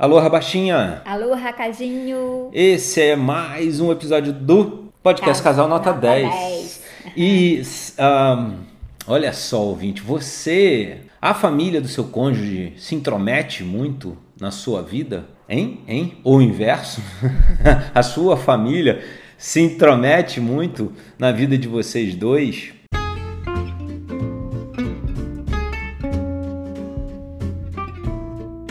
Alô, Rabachinha! Alô, Racadinho! Esse é mais um episódio do Podcast Casal, Nota, Nota 10. 10. E ahm, olha só, ouvinte, você, a família do seu cônjuge se intromete muito na sua vida? Hein? Hein? Ou o inverso? a sua família se intromete muito na vida de vocês dois?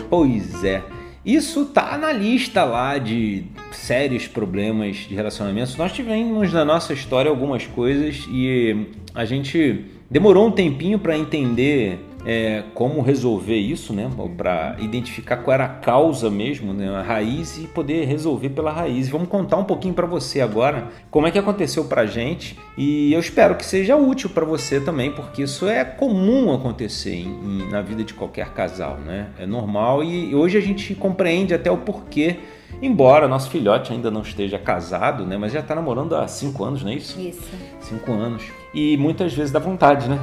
Pois é. Isso tá na lista lá de sérios problemas de relacionamentos. Nós tivemos na nossa história algumas coisas e a gente demorou um tempinho para entender é, como resolver isso, né? Para identificar qual era a causa mesmo, né? a raiz e poder resolver pela raiz. Vamos contar um pouquinho para você agora como é que aconteceu para gente e eu espero que seja útil para você também, porque isso é comum acontecer em, em, na vida de qualquer casal, né? É normal e hoje a gente compreende até o porquê. Embora nosso filhote ainda não esteja casado, né? Mas já está namorando há cinco anos, não é isso? Isso. Cinco anos. E muitas vezes dá vontade, né?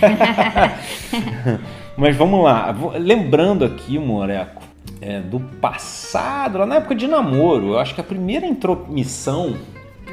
Mas vamos lá. Lembrando aqui, Moreco, é, do passado, lá na época de namoro, eu acho que a primeira intromissão,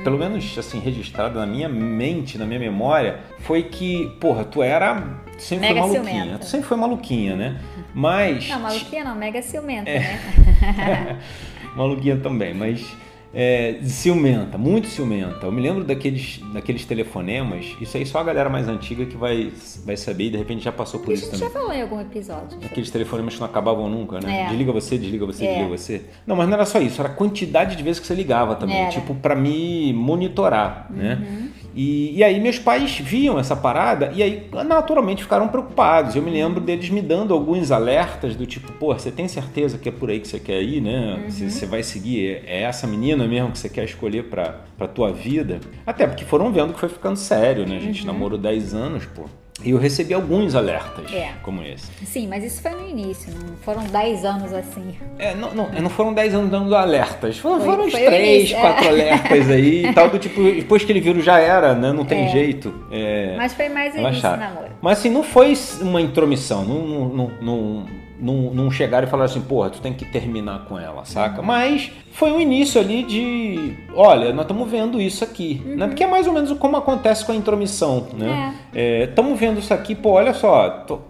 pelo menos assim, registrada na minha mente, na minha memória, foi que, porra, tu era. Sempre Mega foi maluquinha. ciumenta. Tu sempre foi maluquinha, né? Mas. Não, maluquinha não, mega ciumenta, É. né? maluquinha também, mas é, ciumenta, muito ciumenta. Eu me lembro daqueles, daqueles telefonemas, isso aí só a galera mais antiga que vai, vai saber e de repente já passou por a isso gente também. já falou em algum episódio. Aqueles telefonemas que não acabavam nunca, né? É. Desliga você, desliga você, É. desliga você. Não, mas não era só isso, era a quantidade de vezes que você ligava também, Era. tipo, pra me monitorar, né? Uhum. E, e aí meus pais viam essa parada e aí naturalmente ficaram preocupados. Eu me lembro deles me dando alguns alertas do tipo, pô, você tem certeza que é por aí que você quer ir, né? Uhum. Se você vai seguir, é essa menina mesmo que você quer escolher pra, pra tua vida? Até porque foram vendo que foi ficando sério, né? A gente namorou 10 anos, pô. E eu recebi alguns alertas É. como esse. Sim, mas isso foi no início, não foram 10 anos assim. É, não, não, não foram 10 anos dando alertas. Foram, Foi- foram uns foi o 3, início, é. 4 alertas aí e tal, do tipo, depois que ele viram já era, né? Não tem É. jeito. É, Mas foi mais o início relaxar. namoro. Mas assim, não foi uma intromissão. Não, não, não, não, não, chegaram e falaram assim, porra, tu tem que terminar com ela, saca? Uhum. Mas foi um início ali de, olha, nós estamos vendo isso aqui. Uhum. Né? Porque é mais ou menos como acontece com a intromissão, né? Estamos vendo isso aqui, pô, olha só, tu,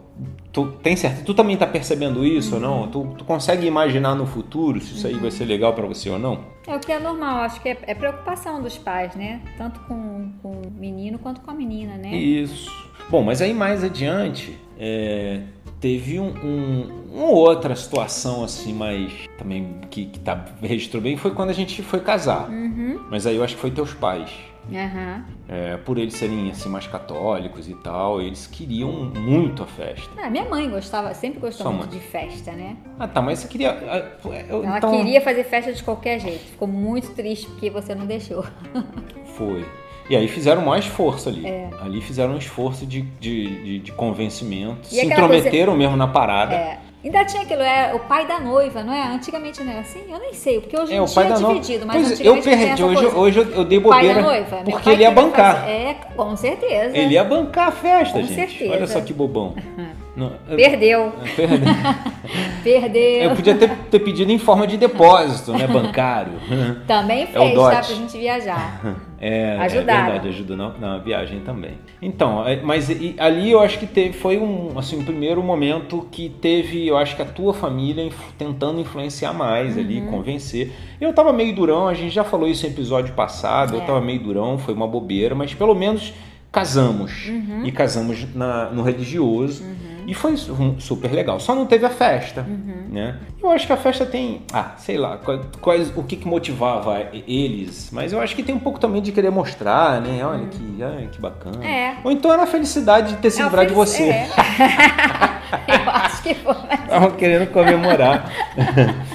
tu tem certeza, tu também tá percebendo isso ou Uhum. não? Tu, tu consegue imaginar no futuro se isso aí vai ser legal pra você ou não? É o que é normal, acho que é, é preocupação dos pais, né? Tanto com, com o menino quanto com a menina, né? Isso. Bom, mas aí mais adiante é, teve um, um- uma outra situação assim, mais também que, que tá, registrou bem, foi quando a gente foi casar. Uhum. Mas aí eu acho que foi teus pais. Aham. É, por eles serem assim mais católicos e tal, eles queriam muito a festa. Ah, minha mãe gostava, sempre gostou Sua muito mãe. de festa, né? Ah, tá, mas você queria. ah, eu- Ela então, queria fazer festa de qualquer jeito. Ficou muito triste porque você não deixou. Foi. E aí fizeram o maior esforço ali. É. Ali fizeram um esforço de, de, de, de convencimento. E se intrometeram mesmo na parada. É. Ainda tinha aquilo, é o pai da noiva, não é? Antigamente não era assim? Eu nem sei, porque hoje É, o pai é da dividido, mas Pois é, eu perdi. Hoje, coisa. hoje eu, eu dei O pai bobeira. da noiva. Porque ele ia bancar. fazer- É, com certeza. Ele ia bancar a festa, Com gente. certeza. Olha só que bobão. Não, eu- Perdeu, eu perdi. perdeu. Eu podia ter, ter pedido em forma de depósito, né? Bancário. Também É fez, dote. tá? Pra gente viajar. É, Ajudaram. é verdade, ajuda na, na viagem também. Então, é, mas e- ali eu acho que teve, foi um, assim, um primeiro momento que teve, eu acho que a tua família inf- tentando influenciar mais ali, Uhum. convencer. Eu tava meio durão, a gente já falou isso no episódio passado, eu É. tava meio durão, foi uma bobeira, mas pelo menos casamos. Uhum. E casamos na- no religioso. E foi su- super legal. Só não teve a festa, Uhum. né? Eu acho que a festa tem, ah, sei lá, quais, o que, que motivava eles. Mas eu acho que tem um pouco também de querer mostrar, né? Olha que, ai, que bacana. Uhum. É. Ou então era a felicidade de ter se É, livrado de você. é. Eu acho que foi. Estavam querendo comemorar.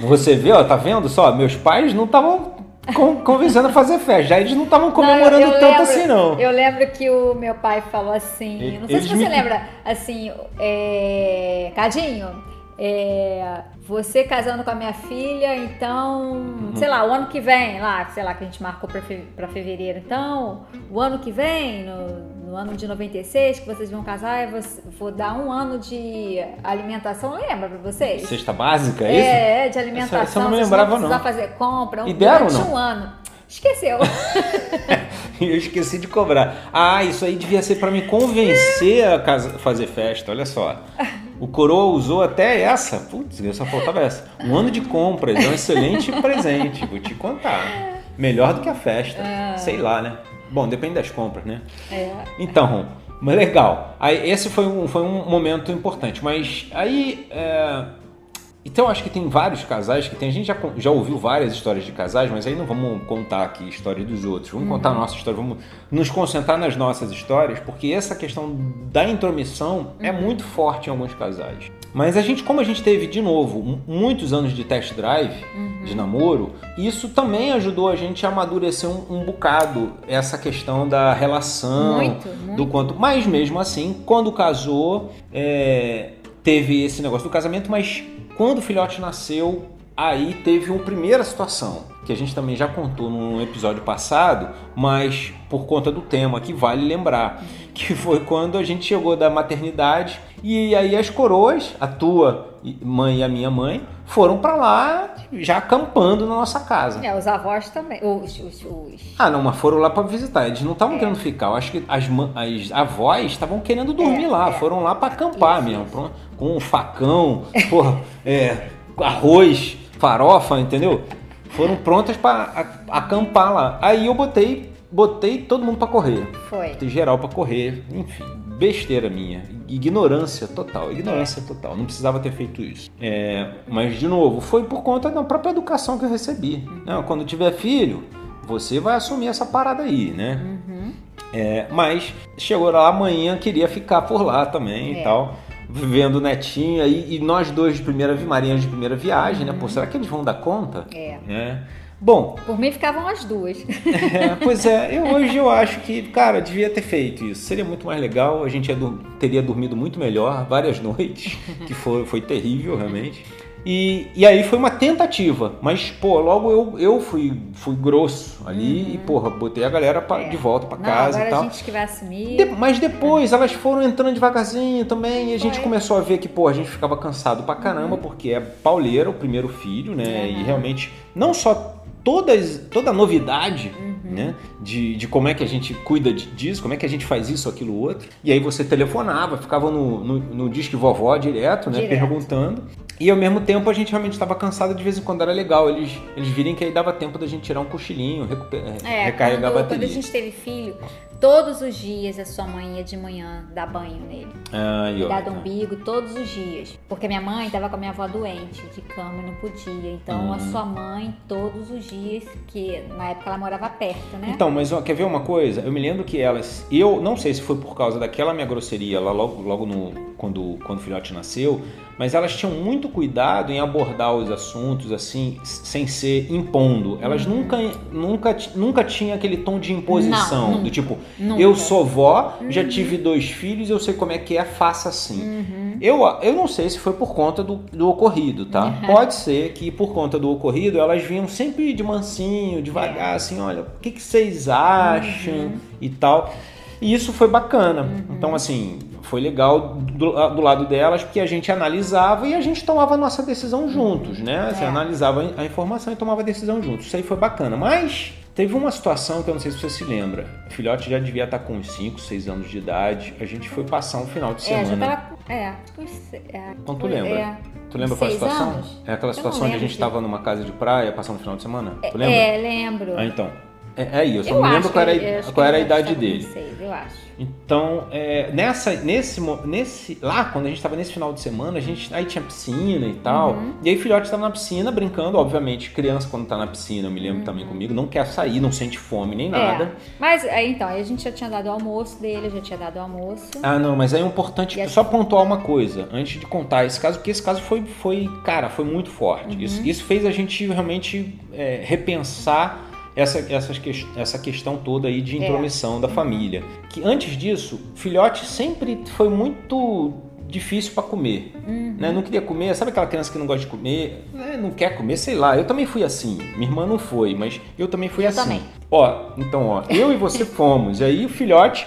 Você vê, ó, tá vendo só? Meus pais não estavam con- convencendo a fazer festa. Já eles não estavam comemorando Não, eu- eu tanto lembro- assim, não. Eu lembro que o meu pai falou assim, E- não sei se você me- lembra, assim, é, Cadinho, é, você casando com a minha filha, então, Uhum. sei lá, o ano que vem, lá, sei lá, que a gente marcou pra fevereiro. Então, o ano que vem, no, no ano de 96, que vocês vão casar, eu vou, vou dar um ano de alimentação, lembra pra vocês? Cesta básica, é isso? É, de alimentação. Essa eu não me vocês lembrava, vão precisar não. fazer compra um, E deram, durante não? um ano. Esqueceu. Eu esqueci de cobrar. Ah, isso aí devia ser pra me convencer a casa- fazer festa, olha só. O coroa usou até essa. Putz, só faltava essa. Um ano de compras, é um excelente presente, vou te contar. Melhor do que a festa. Sei lá, né? Bom, depende das compras, né? É. Então, mas legal. Aí, esse foi um, foi um momento importante. Mas aí. é, Então, acho que tem vários casais que tem. A gente já, já ouviu várias histórias de casais, mas aí não vamos contar aqui a história dos outros. Vamos contar a nossa história, vamos nos concentrar nas nossas histórias, porque essa questão da intromissão é muito forte em alguns casais. Mas a gente, como a gente teve de novo muitos anos de test drive, de namoro, isso também ajudou a gente a amadurecer um, um bocado essa questão da relação, Muito, muito. do quanto. Mas mesmo assim, quando casou, é, teve esse negócio do casamento, mas quando o filhote nasceu, aí teve uma primeira situação, que a gente também já contou no episódio passado, mas por conta do tema que vale lembrar, que foi quando a gente chegou da maternidade e aí as coroas, a tua mãe e a minha mãe, foram pra lá já acampando na nossa casa. É, os avós também. Os, os, os- Ah, não, mas foram lá pra visitar. Eles não É. estavam querendo ficar. Eu acho que as, as avós estavam querendo dormir É, lá. é. Foram lá pra acampar Isso, mesmo. isso. Com um facão, porra, é, arroz, farofa, entendeu? Foram prontas pra a- acampar lá. Aí eu botei, botei todo mundo pra correr. Foi. Botei geral pra correr. Enfim, besteira minha. Ignorância total. Ignorância total. Não precisava ter feito isso. É, mas, de novo, foi por conta da própria educação que eu recebi. Não, quando tiver filho, você vai assumir essa parada aí, né? Uhum. É, mas chegou lá amanhã, queria ficar por lá também É. e tal. Vivendo o netinho aí, e nós dois de primeira marinhas de primeira viagem, né? Pô, será que eles vão dar conta? É. É. Bom, Por mim ficavam as duas. é, pois é, eu, hoje eu acho que, cara, devia ter feito isso. Seria muito mais legal, a gente ia teria dormido muito melhor várias noites, que foi, foi terrível realmente. E, e aí foi uma tentativa, mas, pô, logo eu, eu fui, fui grosso ali e, porra, botei a galera pra- Uhum. É. de volta pra Não, casa agora e tal. a gente que vai assumir. De- mas depois elas foram entrando devagarzinho também e a gente Foi. começou a ver que, pô, a gente ficava cansado pra caramba porque é pauleira, o primeiro filho, né? E Uhum. realmente, não só todas, toda a novidade, Uhum. né? De, de como é que a gente cuida disso, como é que a gente faz isso, aquilo, outro. E aí você telefonava, ficava no, no, no disque vovó direto, né? Direto. Perguntando. E ao mesmo tempo a gente realmente estava cansado, de vez em quando era legal eles, eles virem que aí dava tempo da gente tirar um cochilinho, recuper- É, recarregar quando, a quando bateria. a gente teve filho, todos os dias a sua mãe ia de manhã dar banho nele. Aí, ó. Dar do umbigo todos os dias. Porque minha mãe estava com a minha avó doente, de cama e não podia. Então a Hum. sua mãe, todos os dias, que na época ela morava perto, né? Então, mas ó, quer ver uma coisa? Eu me lembro que elas. Eu não sei se foi por causa daquela minha grosseria lá logo, logo no, quando, quando o filhote nasceu, mas elas tinham muito cuidado em abordar os assuntos assim, sem ser impondo. Elas nunca, nunca, ti- nunca tinham aquele tom de imposição. Uhum. Não, do nunca. tipo, Nunca. eu sou vó, já tive dois filhos, eu sei como é que é, faça assim. Uhum. Eu, eu não sei se foi por conta do, do ocorrido, tá? Pode ser que por conta do ocorrido elas vinham sempre de mansinho, devagar, assim, olha, o que, que vocês acham e tal. E isso foi bacana. Então, assim, foi legal do, do lado delas, porque a gente analisava e a gente tomava a nossa decisão juntos, né? Você É. analisava a informação e tomava a decisão juntos. Isso aí foi bacana. Mas teve uma situação que eu não sei se você se lembra. O filhote já devia estar com uns 5, 6 anos de idade. A gente foi passar um final de É, já semana. tava. É, tipo, é, Então tu lembra? É, Tu lembra qual a seis situação? anos? É aquela situação onde a gente estava numa casa de praia passando o final de semana? Tu lembra? É, lembro. Ah, então. É, é aí, eu só Eu não lembro qual era, acho qual era a eu idade dele. seis, eu acho. Então, é, nessa, nesse, nesse, lá quando a gente estava nesse final de semana, a gente aí tinha piscina e tal. Uhum. E aí o filhote estava na piscina brincando, obviamente, criança quando tá na piscina, eu me lembro também comigo, não quer sair, não sente fome nem nada. Uhum. É. Mas aí então, aí a gente já tinha dado o almoço dele, já tinha dado o almoço. Ah, não, mas aí é importante E a- só pontuar uma coisa antes de contar esse caso, porque esse caso foi, foi cara, foi muito forte. Uhum. Isso, isso fez a gente realmente é, repensar essa, ques- essa questão toda aí de intromissão da família. Que antes disso, filhote sempre foi muito difícil para comer. Uhum. Né? Não queria comer, sabe aquela criança que não gosta de comer? Né? Não quer comer, sei lá. Eu também fui assim. Minha irmã não foi, mas eu também fui eu assim. Também. Ó, então, ó, eu e você fomos. E aí o filhote,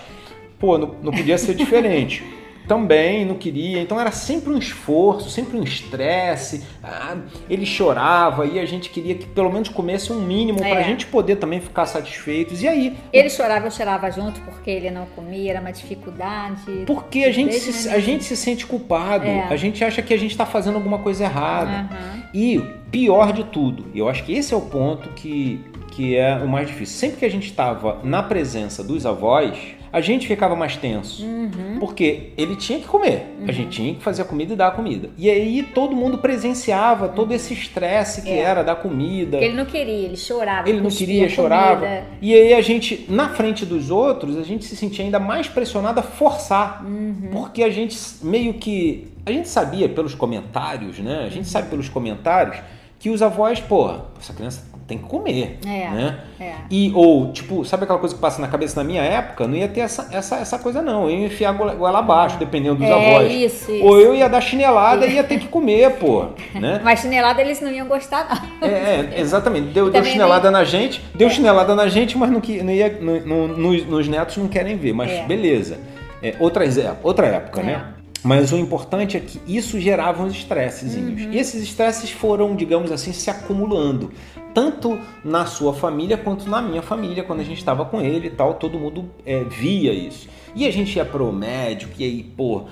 pô, não, não podia ser diferente também não queria, então era sempre um esforço, sempre um estresse. Ah, ele chorava e a gente queria que pelo menos comesse um mínimo é. para a gente poder também ficar satisfeitos. E aí? Ele chorava, eu chorava junto porque ele não comia, era uma dificuldade. Porque a gente, se, a gente se sente culpado, é. a gente acha que a gente está fazendo alguma coisa errada. Uhum. E pior de tudo, eu acho que esse é o ponto que, que é o mais difícil. Sempre que a gente estava na presença dos avós, a gente ficava mais tenso. Uhum. Porque ele tinha que comer. Uhum. A gente tinha que fazer a comida e dar a comida. E aí todo mundo presenciava todo esse estresse que é. era da comida. Porque ele não queria, ele chorava. Ele não queria, chorava. E aí a gente, na frente dos outros, a gente se sentia ainda mais pressionado a forçar. Uhum. Porque a gente meio que. A gente sabia pelos comentários, né? A gente sabe pelos comentários que os avós, porra, essa criança tem que comer, é, né? É. E, ou, tipo, sabe aquela coisa que passa na cabeça na minha época? Não ia ter essa, essa, essa coisa, não. Eu ia enfiar goela abaixo, dependendo dos é, avós. Isso, isso. Ou eu ia dar chinelada e ia ter que comer, pô. Né? Mas chinelada eles não iam gostar, não. É, é exatamente. Deu, deu chinelada nem... na gente, deu é. chinelada na gente, mas não, não ia, no, no, nos, nos, netos não querem ver. Mas é. beleza. É, outra, outra época, né? Mas o importante é que isso gerava uns estressezinhos. Uhum. E esses estresses foram, digamos assim, se acumulando tanto na sua família quanto na minha família, quando a gente estava com ele e tal, todo mundo é, via isso. E a gente ia pro médico, e aí, pô,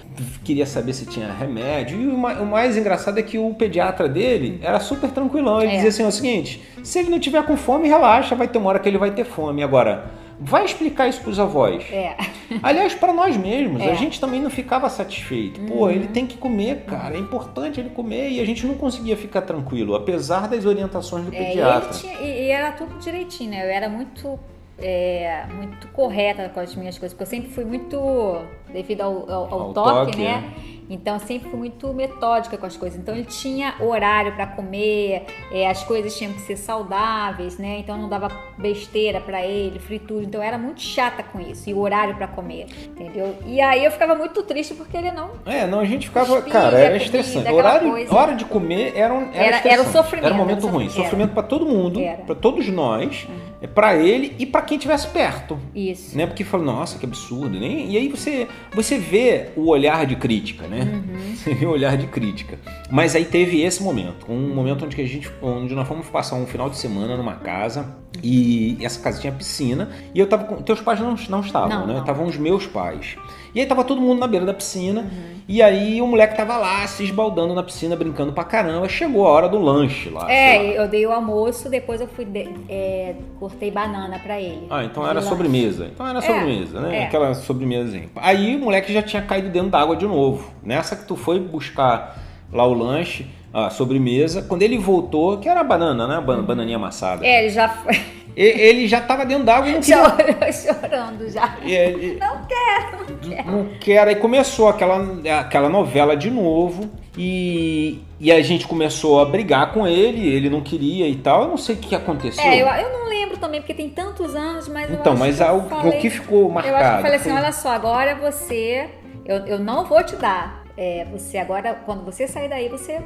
queria saber se tinha remédio. E o mais engraçado é que o pediatra dele era super tranquilão. Ele é. dizia assim: é o seguinte, se ele não tiver com fome, relaxa, vai ter uma hora que ele vai ter fome. Agora, vai explicar isso para os avós. É. Aliás, para nós mesmos, é. a gente também não ficava satisfeito. Uhum. Pô, ele tem que comer, cara, é importante ele comer e a gente não conseguia ficar tranquilo, apesar das orientações do é, pediatra. E, tinha, e, era tudo direitinho, né? Eu era muito é, muito correta com as minhas coisas, porque eu sempre fui muito, devido ao, ao, ao, ao toque, toque, né? Então, sempre fui muito metódica com as coisas. Então, ele tinha horário para comer, é, as coisas tinham que ser saudáveis, né? Então, não dava besteira para ele, fritura. Então, eu era muito chata com isso. E o horário para comer, entendeu? E aí, eu ficava muito triste porque ele não. É, não, a gente ficava. Cara, era estressante. Horário, hora de comer era um. Era, era, era um sofrimento. Era um momento ruim. Era. Sofrimento para todo mundo, para todos nós, uhum. Para ele e para quem estivesse perto. Isso. Né? Porque fala, nossa, que absurdo. Né? E aí você, você vê o olhar de crítica, né? Uhum. Você vê o olhar de crítica. Mas aí teve esse momento, um momento onde, a gente, onde nós fomos passar um final de semana numa casa e essa casa tinha piscina e eu tava com. Teus pais não, não estavam, não, né? Estavam os meus pais. E aí tava todo mundo na beira da piscina. Uhum. E aí o moleque tava lá se esbaldando na piscina, brincando pra caramba. Chegou a hora do lanche lá. É, eu dei o almoço, depois eu fui. De, é, cortei banana pra ele. Ah, então era sobremesa. Então era é, sobremesa, né? É. Aquela sobremesazinha. Aí o moleque já tinha caído dentro d'água de novo. Nessa que tu foi buscar lá o lanche, a sobremesa. Quando ele voltou, que era a banana, né? Ban bananinha amassada. É, ele já foi. Ele já estava dentro d'água e não queria... Chorando já. Ele... Não quero, não quero. Não quero. Aí começou aquela, aquela novela de novo. E, e a gente começou a brigar com ele, ele não queria e tal. Eu não sei o que aconteceu. É, eu, eu não lembro também, porque tem tantos anos, mas. Então, mas o, falei, o que ficou marcado. Eu acho que eu falei assim: foi... olha só, agora você. Eu, eu não vou te dar. É, você agora, quando você sair daí, você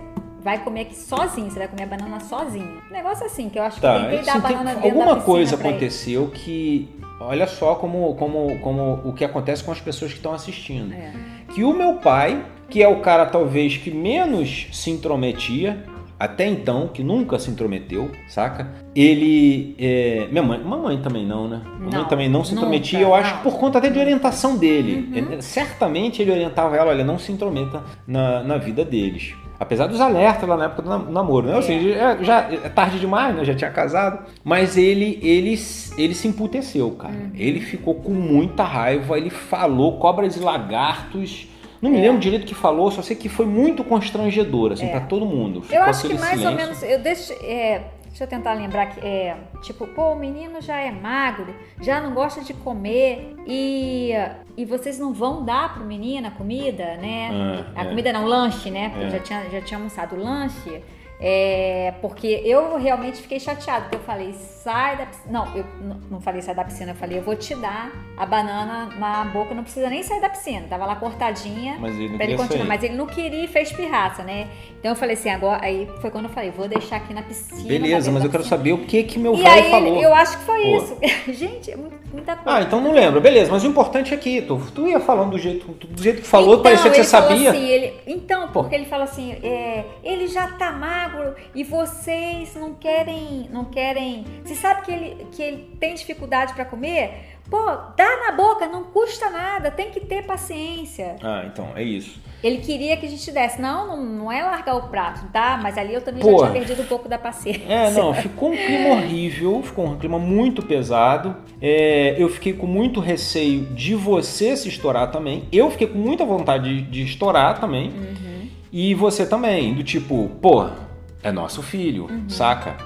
vai comer aqui sozinho, você vai comer a banana sozinho. Um negócio assim, que eu acho tá, que tentei dar a banana dentro Alguma coisa aconteceu ele. que. Olha só como, como, como o que acontece com as pessoas que estão assistindo. É. Que o meu pai, que é o cara talvez que menos se intrometia, até então, que nunca se intrometeu, saca? Ele. É, minha mãe, mamãe também não, né? Mamãe não, também não se intrometia, nunca, eu acho, não. por conta até de orientação dele. Uhum. Certamente ele orientava ela, olha, não se intrometa na, na vida deles. Apesar dos alertas lá na época do namoro, né? Ou seja, é, já é tarde demais, né? Já tinha casado. Mas ele, ele, ele se emputeceu, cara. Uhum. Ele ficou com muita raiva, ele falou cobras e lagartos. Não me é. lembro direito o que falou, só sei que foi muito constrangedor, assim, é. para todo mundo. Ficou eu acho que mais silêncio. ou menos. Eu deixo, é, Deixa eu tentar lembrar que é tipo, pô, o menino já é magro, já não gosta de comer e, e vocês não vão dar pro menino a comida, né? Ah, a é. comida não, o lanche, né? Porque é. já tinha, já tinha almoçado o lanche. É, porque eu realmente fiquei chateada, porque eu falei, sai da piscina. Não, eu não falei sai da piscina, eu falei, eu vou te dar a banana na boca, não precisa nem sair da piscina. Tava lá cortadinha Mas ele não pra ele continuar. sair. Mas ele não queria e fez pirraça, né? Então eu falei assim, agora. Aí foi quando eu falei, vou deixar aqui na piscina. na Beleza, mas eu quero saber o que que meu E aí, falou. eu acho que foi Pô. isso. Gente, é muita coisa. Ah, então não lembro. Beleza, mas o importante é que tu, tu ia falando do jeito, do jeito que falou, Então, parecia que você sabia. assim, ele- então, porque ele fala assim, é, ele já tá magro e vocês não querem, não querem. Você sabe que ele, que ele tem dificuldade pra comer? Pô, dá na boca, não custa nada, tem que ter paciência. Ah, então, é isso. Ele queria que a gente desse. Não, não, não é largar o prato, tá? Mas ali eu também Porra. já tinha perdido um pouco da paciência. É, não, ficou um clima horrível, ficou um clima muito pesado. É, eu fiquei com muito receio de você se estourar também. Eu fiquei com muita vontade de, de estourar também. E você também, do tipo, pô, é nosso filho, saca?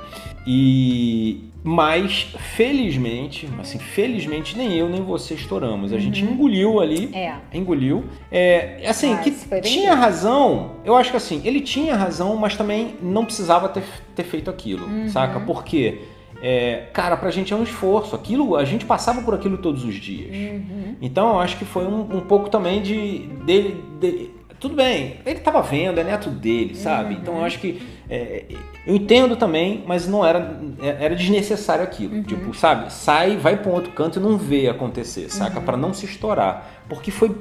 E. Mas, felizmente, assim, felizmente nem eu nem você estouramos. A gente engoliu ali É. engoliu. É, assim, Mas que foi bem tinha razão. Eu acho que assim, ele tinha razão, mas também não precisava ter, ter feito aquilo, Uhum. saca? Porque, é, cara, pra gente é um esforço. Aquilo, a gente passava por aquilo todos os dias. Uhum. Então, eu acho que foi um, um pouco também de dele. de- tudo bem, ele tava vendo, é neto dele, sabe? Então eu acho que. É, eu entendo também, mas não era. Era desnecessário aquilo. Tipo, sabe? Sai, vai pra um outro canto e não vê acontecer, saca? Pra não se estourar. Porque foi.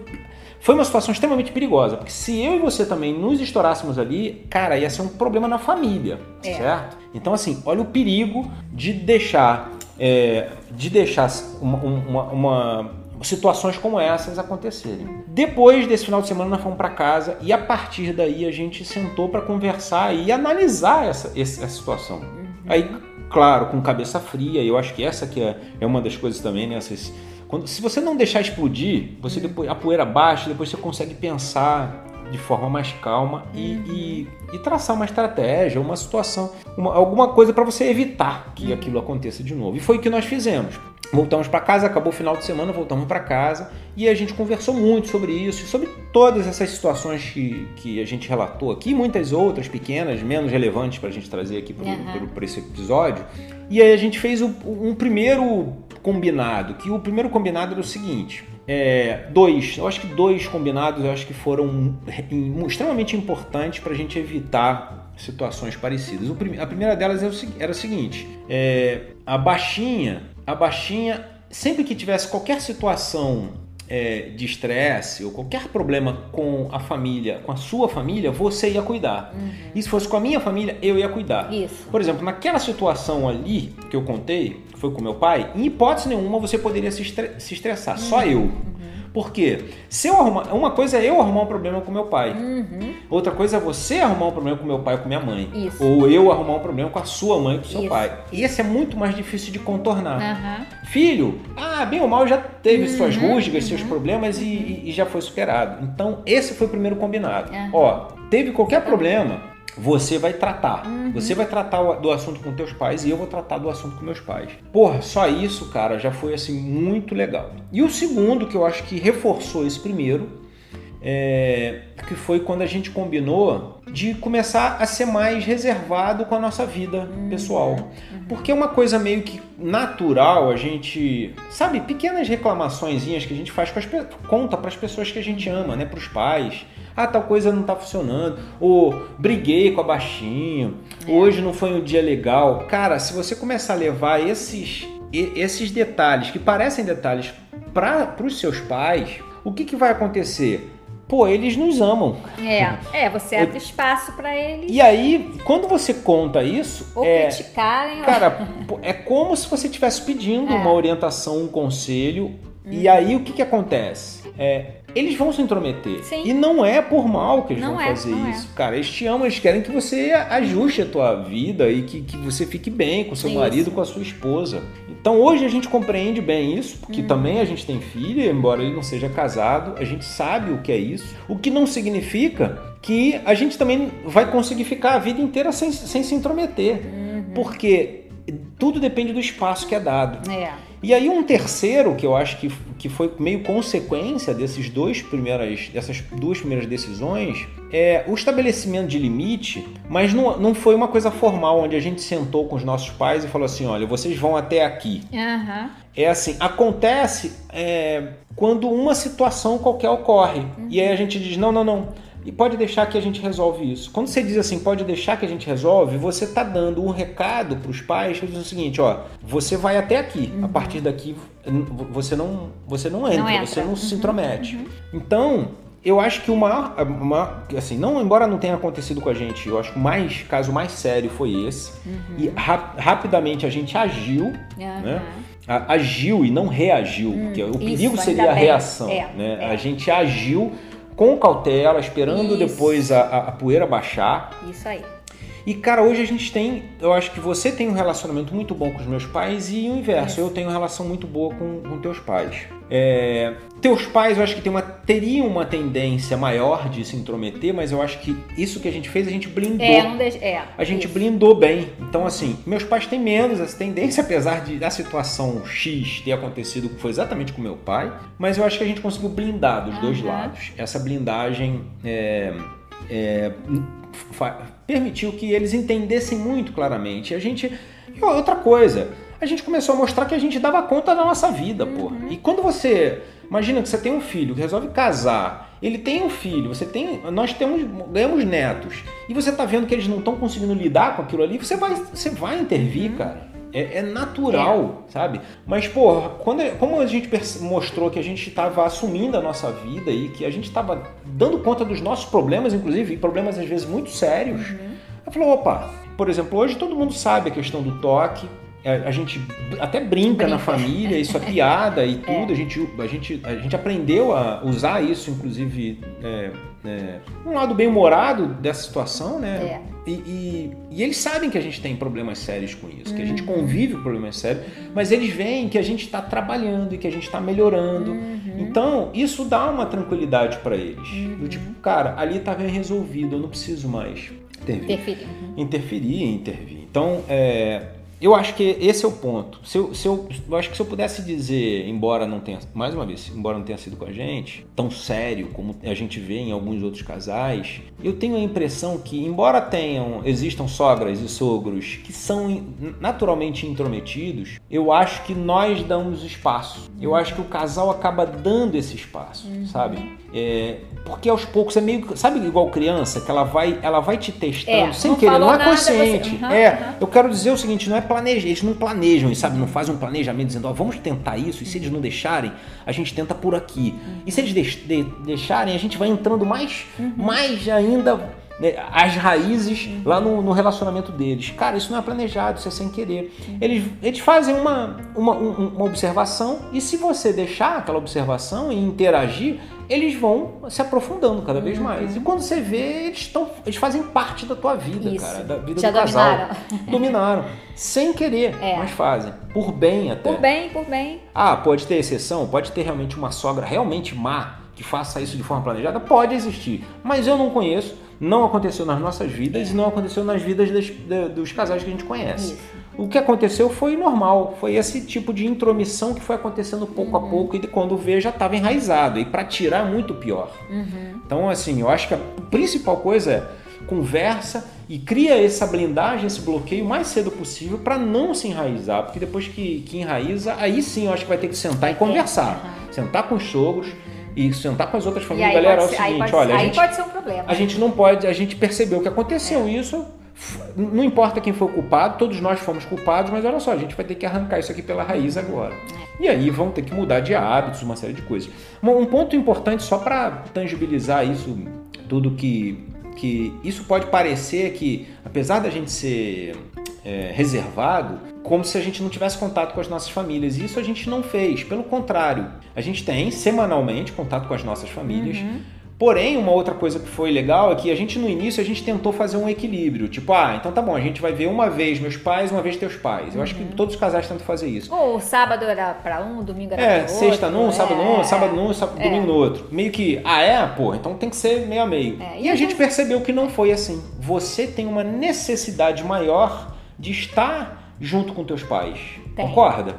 Foi uma situação extremamente perigosa, porque se eu e você também nos estourássemos ali, cara, ia ser um problema na família, É. certo? Então, assim, olha o perigo de deixar, é, de deixar uma, uma- uma- situações como essas acontecerem. Depois desse final de semana, nós fomos para casa e a partir daí a gente sentou para conversar e analisar essa, essa situação. Aí, claro, com cabeça fria, eu acho que essa que é, é uma das coisas também, né? Essas- quando- se você não deixar explodir, você depois, a poeira baixa, depois você consegue pensar de forma mais calma e, e- e traçar uma estratégia, uma situação, uma- alguma coisa para você evitar que aquilo aconteça de novo. E foi o que nós fizemos. Voltamos para casa, acabou o final de semana, voltamos para casa e a gente conversou muito sobre isso, sobre todas essas situações que, que a gente relatou aqui, muitas outras pequenas, menos relevantes para a gente trazer aqui para esse episódio. E aí a gente fez o- um primeiro combinado, que o primeiro combinado era o seguinte. é, dois, eu acho que dois combinados eu acho que foram em- extremamente importantes para a gente evitar situações parecidas. A primeira delas era o, segui- era o seguinte: é, a baixinha, a baixinha, sempre que tivesse qualquer situação é, de estresse ou qualquer problema com a família, com a sua família, você ia cuidar. E se fosse com a minha família, eu ia cuidar. Isso. Por exemplo, naquela situação ali que eu contei, que foi com meu pai, em hipótese nenhuma você poderia se, estre- se estressar, só eu. Por quê? Se eu arrumar, uma coisa é eu arrumar um problema com meu pai. Uhum. Outra coisa é você arrumar um problema com meu pai ou com minha mãe. Isso. Ou eu arrumar um problema com a sua mãe ou com o seu Isso. pai. Esse é muito mais difícil de contornar. Aham. Filho, ah, bem ou mal já teve suas Uhum, rusgas, seus problemas e, e- e já foi superado. Então, esse foi o primeiro combinado. Ó, teve qualquer problema, você vai tratar. Uhum. Você vai tratar do assunto com teus pais e eu vou tratar do assunto com meus pais. Porra, só isso, cara, já foi assim muito legal. E o segundo que eu acho que reforçou esse primeiro é, que foi quando a gente combinou de começar a ser mais reservado com a nossa vida pessoal. Porque é uma coisa meio que natural a gente, sabe, pequenas reclamaçõezinhas que a gente faz com as conta para as pessoas que a gente ama, né, para os pais. Ah, tal coisa não tá funcionando. Ou briguei com a baixinho. Hoje não foi um dia legal. Cara, se você começar a levar esses esses detalhes que parecem detalhes para os seus pais, o que, que vai acontecer? Pô, eles nos amam. É, é, você abre espaço pra eles E aí, quando você conta isso, ou é, criticarem. cara, é como se você estivesse pedindo É. uma orientação, um conselho. E aí, o que, que acontece? É, eles vão se intrometer. Sim. E não é por mal que eles Não vão é, fazer é. isso. Cara, eles te amam, eles querem que você ajuste a tua vida e que, que você fique bem com seu Isso. marido, com a sua esposa. Então hoje a gente compreende bem isso, porque Uhum. também a gente tem filha, embora ele não seja casado, a gente sabe o que é isso. O que não significa que a gente também vai conseguir ficar a vida inteira sem, sem se intrometer. Uhum. Porque tudo depende do espaço que é dado. É. E aí um terceiro que eu acho que, que foi meio consequência desses dois primeiras, dessas duas primeiras decisões é o estabelecimento de limite, mas não, não foi uma coisa formal onde a gente sentou com os nossos pais e falou assim, olha, vocês vão até aqui. Aham. É assim, acontece é, quando uma situação qualquer ocorre. E aí a gente diz, não, não, não. E pode deixar que a gente resolve isso. Quando você diz assim, pode deixar que a gente resolve, você está dando um recado para os pais que diz o seguinte, ó, você vai até aqui. A partir daqui você não, você não entra, entra. você não se intromete. Então, eu acho que o maior, assim, não, embora não tenha acontecido com a gente, eu acho que o mais caso mais sério foi esse. E ra- rapidamente a gente agiu, né? Agiu e não reagiu, porque o isso, perigo seria a reação. É, né? é. A gente agiu com cautela, esperando Isso. depois a, a- a poeira baixar. Isso aí. E, cara, hoje a gente tem. Eu acho que você tem um relacionamento muito bom com os meus pais e o inverso. Isso. Eu tenho uma relação muito boa com, com teus pais. É, teus pais, eu acho que tem uma, teriam uma tendência maior de se intrometer, mas eu acho que isso que a gente fez, a gente blindou. É. É. A gente isso. blindou bem. Então, assim, meus pais têm menos essa tendência, apesar de da situação X ter acontecido, que foi exatamente com meu pai. Mas eu acho que a gente conseguiu blindar dos dois Aham. lados. Essa blindagem é, é, permitiu que eles entendessem muito claramente. E a gente. E outra coisa, a gente começou a mostrar que a gente dava conta da nossa vida, pô. E quando você. Imagina que você tem um filho que resolve casar. Ele tem um filho, você tem. Nós temos, ganhamos netos. E você tá vendo que eles não estão conseguindo lidar com aquilo ali, você vai, você vai intervir, cara. É, é natural, sabe? Mas, porra, quando, como a gente mostrou que a gente estava assumindo a nossa vida e que a gente estava dando conta dos nossos problemas, inclusive, e problemas às vezes muito sérios, eu falei, opa, por exemplo, hoje todo mundo sabe a questão do toque. é, A gente até brinca, na Brinca. família, isso é piada e tudo. A, gente, a, gente, a gente aprendeu a usar isso, inclusive, é, é, um lado bem humorado dessa situação, né? É. E, e- e eles sabem que a gente tem problemas sérios com isso, que a gente convive com problemas sérios, mas eles veem que a gente está trabalhando e que a gente está melhorando. Então, isso dá uma tranquilidade para eles. Do tipo, cara, ali tá bem resolvido, eu não preciso mais intervir Interferir. interferir e intervir. Então, é, eu acho que esse é o ponto. Se eu, se eu, eu acho que se eu pudesse dizer, embora não tenha, mais uma vez, embora não tenha sido com a gente, tão sério como a gente vê em alguns outros casais, eu tenho a impressão que, embora tenham, existam sogras e sogros que são naturalmente intrometidos, eu acho que nós damos espaço. Eu acho que o casal acaba dando esse espaço, sabe? É, porque aos poucos é meio, sabe igual criança que ela vai, ela vai te testando É, sem querer, não é nada, consciente. você- Aham, é, aham. eu quero dizer o seguinte, não é planejar, eles não planejam, sabe? Não fazem um planejamento dizendo, ó, vamos tentar isso, e se eles não deixarem, a gente tenta por aqui. E se eles deix- de- deixarem, a gente vai entrando mais, mais ainda né, as raízes lá no, no relacionamento deles. Cara, isso não é planejado, isso é sem querer. Eles, eles fazem uma, uma, um- uma observação e se você deixar aquela observação e interagir, eles vão se aprofundando cada vez mais. E quando você vê, eles, estão, eles fazem parte da tua vida, Isso. cara, da vida Já do casal. dominaram. Dominaram. Sem querer, É. mas fazem. Por bem até. Por bem, por bem. Ah, pode ter exceção, pode ter realmente uma sogra realmente má que faça isso de forma planejada, pode existir. Mas eu não conheço, não aconteceu nas nossas vidas e não aconteceu nas vidas das- da- dos casais que a gente conhece. Isso. O que aconteceu foi normal, foi esse tipo de intromissão que foi acontecendo pouco a pouco e de quando vê já estava enraizado. E para tirar é muito pior. Então, assim, eu acho que a principal coisa é conversa e cria essa blindagem, esse bloqueio o mais cedo possível para não se enraizar, porque depois que, que enraiza, aí sim eu acho que vai ter que sentar e conversar. Sentar com os sogros e sentar com as outras famílias. Galera, é o ser, seguinte, pode, olha, a gente, pode ser um problema. a gente não pode, a gente percebeu que aconteceu isso. Não importa quem foi o culpado, todos nós fomos culpados, mas olha só, a gente vai ter que arrancar isso aqui pela raiz agora. E aí vão ter que mudar de hábitos, uma série de coisas. Um ponto importante só para tangibilizar isso, tudo que que isso pode parecer que, apesar da gente ser é, reservado, como se a gente não tivesse contato com as nossas famílias. E isso a gente não fez. Pelo contrário, a gente tem semanalmente contato com as nossas famílias. Porém, uma outra coisa que foi legal é que a gente no início a gente tentou fazer um equilíbrio. Tipo, ah, então tá bom, a gente vai ver uma vez meus pais, uma vez teus pais. Eu acho que todos os casais tentam fazer isso. Ou sábado era pra um, domingo era É, pra sexta outro. num, sábado num, é. sábado num, sábado, domingo no outro. Meio que, ah é? Pô, então tem que ser meio a meio. É, e, e a a gente percebeu que não foi assim. Você tem uma necessidade maior de estar junto com teus pais. Tem. Concorda?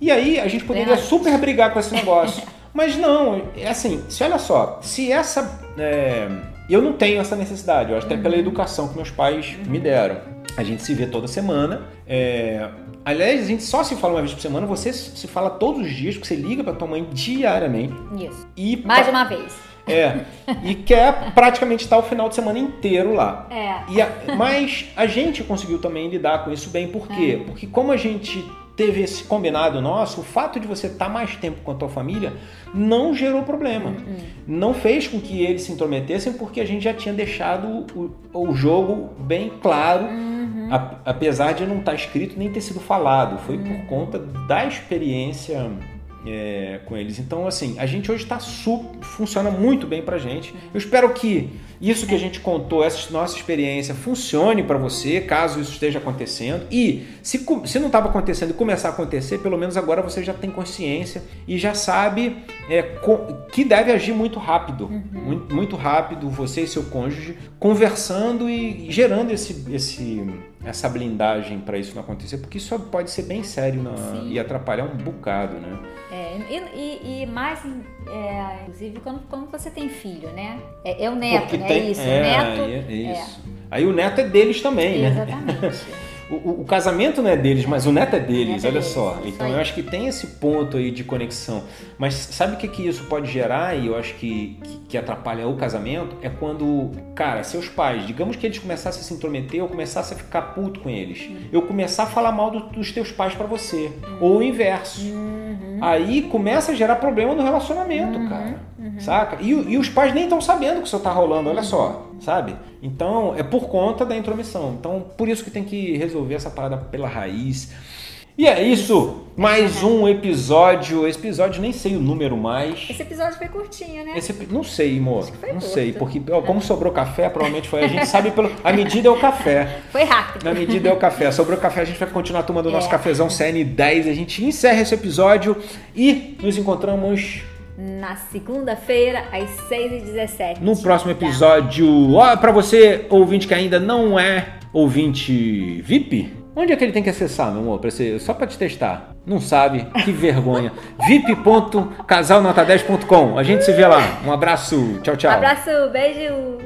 E aí a gente poderia super brigar com esse negócio. Mas não, é assim, se olha só, se essa. é, eu não tenho essa necessidade, eu acho até pela educação que meus pais me deram. A gente se vê toda semana. é, aliás, a gente só se fala uma vez por semana, você se fala todos os dias, porque você liga pra tua mãe diariamente. Isso. E Mais pa- uma vez. É, e quer praticamente estar o final de semana inteiro lá. É. E a- mas a gente conseguiu também lidar com isso bem, por quê? Porque como a gente teve esse combinado nosso, o fato de você estar mais tempo com a tua família não gerou problema. Não fez com que eles se intrometessem, porque a gente já tinha deixado o, o jogo bem claro, a- apesar de não estar escrito nem ter sido falado. Foi por conta da experiência é, com eles. Então, assim, a gente hoje está funciona muito bem pra gente. Eu espero que isso que a gente contou, essa nossa experiência, funcione para você, caso isso esteja acontecendo. E se, se não estava acontecendo e começar a acontecer, pelo menos agora você já tem consciência e já sabe é, que deve agir muito rápido. Muito, muito rápido, você e seu cônjuge, conversando e gerando esse, esse, essa blindagem para isso não acontecer, porque isso pode ser bem sério na- e atrapalhar um bocado, né? É, e, e- e mais, é, inclusive, quando, quando você tem filho, né? É, é o neto, Porque né? tem- isso, é, o neto. aí é isso. Aí o neto é deles também, né? Exatamente. O, o- o casamento não é deles, mas o neto é deles, neto é olha deles, só. Então eu acho que tem esse ponto aí de conexão. Mas sabe o que, que isso pode gerar e eu acho que, que, que atrapalha o casamento? É quando, cara, seus pais, digamos que eles começassem a se intrometer, eu começasse a ficar puto com eles. Uhum. Eu começar a falar mal do- dos teus pais pra você. Ou o inverso. Uhum. Aí começa a gerar problema no relacionamento, cara. Saca? E, e os pais nem estão sabendo que isso tá rolando, olha só, sabe? Então é por conta da intromissão. Então por isso que tem que resolver essa parada pela raiz. E é isso, mais um episódio. Esse episódio nem sei o número mais. Esse episódio foi curtinho, né? Esse, não sei, amor. Acho que foi Não curto. sei, porque ó, como sobrou café, provavelmente foi. A gente sabe pelo. A medida é o café. Foi rápido. Na medida é o café. Sobrou café, a gente vai continuar tomando o nosso É. cafezão CN10. A gente encerra esse episódio e nos encontramos Na segunda-feira, às 6h17. no próximo episódio. Ó, pra você, ouvinte que ainda não é ouvinte VIP, onde é que ele tem que acessar, meu amor? Pra ser, só pra te testar. Não sabe? Que vergonha. vip.casalnota10.com. A gente se vê lá. Um abraço. Tchau, tchau. Abraço, beijo.